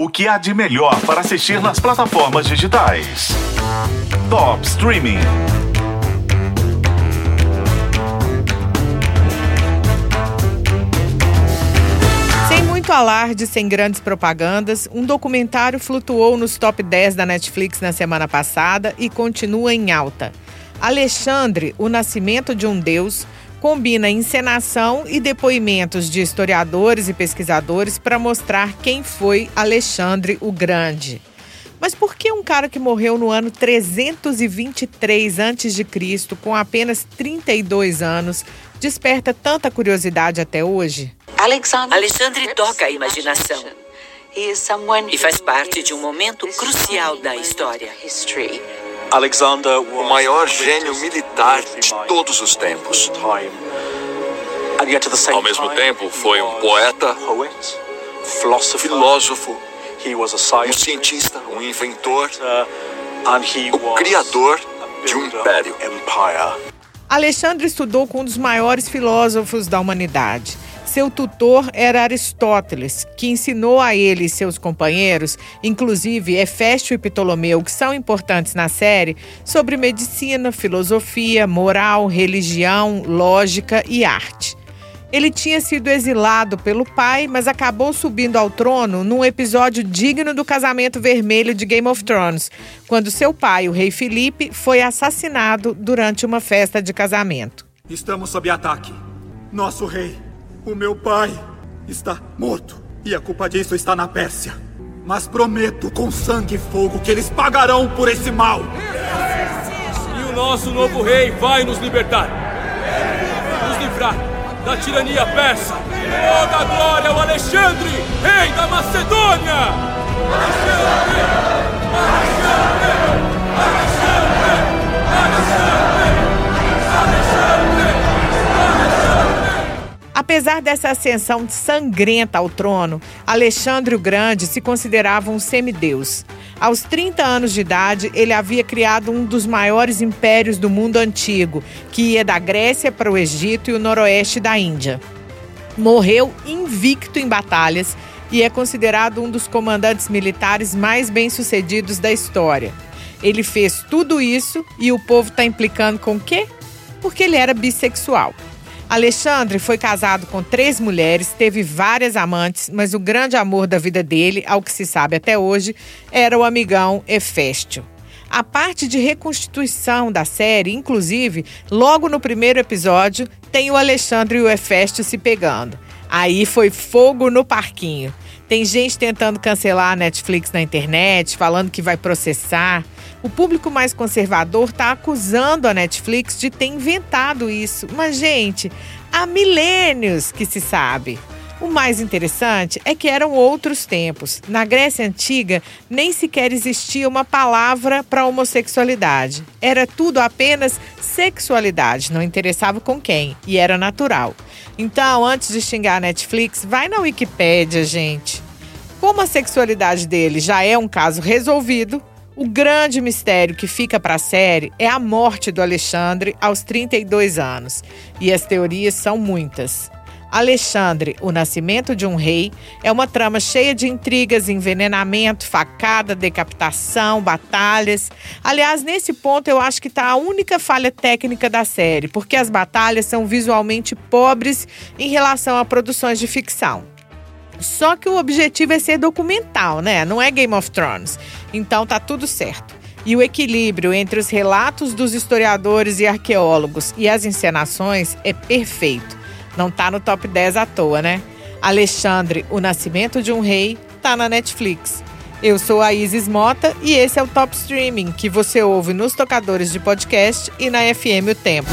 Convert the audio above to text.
O que há de melhor para assistir nas plataformas digitais? Top Streaming. Sem muito alarde, sem grandes propagandas, um documentário flutuou nos top 10 da Netflix na semana passada e continua em alta. Alexandre, O Nascimento de um Deus, combina encenação e depoimentos de historiadores e pesquisadores para mostrar quem foi Alexandre o Grande. Mas por que um cara que morreu no ano 323 a.C., com apenas 32 anos, desperta tanta curiosidade até hoje? Alexandre toca a imaginação e faz parte de um momento crucial da história. Alexander, o maior gênio militar de todos os tempos. Ao mesmo tempo, foi um poeta, filósofo, um cientista, um inventor, o criador de um império. Alexandre estudou com um dos maiores filósofos da humanidade. Seu tutor era Aristóteles, que ensinou a ele e seus companheiros, inclusive Heféstio e Ptolomeu, que são importantes na série, sobre medicina, filosofia, moral, religião, lógica e arte. Ele tinha sido exilado pelo pai, mas acabou subindo ao trono num episódio digno do casamento vermelho de Game of Thrones, quando seu pai, o rei Felipe, foi assassinado durante uma festa de casamento. Estamos sob ataque. Nosso rei o meu pai está morto e a culpa disso está na Pérsia. Mas prometo com sangue e fogo que eles pagarão por esse mal. E o nosso novo rei vai nos libertar. Nos livrar da tirania persa. Toda a glória ao Alexandre, rei da Macedônia! Apesar dessa ascensão sangrenta ao trono, Alexandre o Grande se considerava um semideus. Aos 30 anos de idade, ele havia criado um dos maiores impérios do mundo antigo, que ia da Grécia para o Egito e o noroeste da Índia. Morreu invicto em batalhas e é considerado um dos comandantes militares mais bem-sucedidos da história. Ele fez tudo isso e o povo está implicando com o quê? Porque ele era bissexual. Alexandre foi casado com três mulheres, teve várias amantes, mas o grande amor da vida dele, ao que se sabe até hoje, era o amigão Heféstio. A parte de reconstituição da série, inclusive, logo no primeiro episódio, tem o Alexandre e o Heféstio se pegando. Aí foi fogo no parquinho. Tem gente tentando cancelar a Netflix na internet, falando que vai processar. O público mais conservador está acusando a Netflix de ter inventado isso. Mas, gente, há milênios que se sabe. O mais interessante é que eram outros tempos. Na Grécia Antiga, nem sequer existia uma palavra para homossexualidade. Era tudo apenas sexualidade, não interessava com quem, e era natural. Então, antes de xingar a Netflix, vai na Wikipédia, gente. Como a sexualidade dele já é um caso resolvido, o grande mistério que fica para a série é a morte do Alexandre aos 32 anos. E as teorias são muitas. Alexandre, o nascimento de um rei, é uma trama cheia de intrigas, envenenamento, facada, decapitação, batalhas. Aliás, nesse ponto eu acho que está a única falha técnica da série, porque as batalhas são visualmente pobres em relação a produções de ficção. Só que o objetivo é ser documental, né? Não é Game of Thrones. Então tá tudo certo. E o equilíbrio entre os relatos dos historiadores e arqueólogos e as encenações é perfeito. Não tá no top 10 à toa, né? Alexandre, O Nascimento de um Rei, tá na Netflix. Eu sou a Isis Mota e esse é o Top Streaming que você ouve nos tocadores de podcast e na FM O Tempo.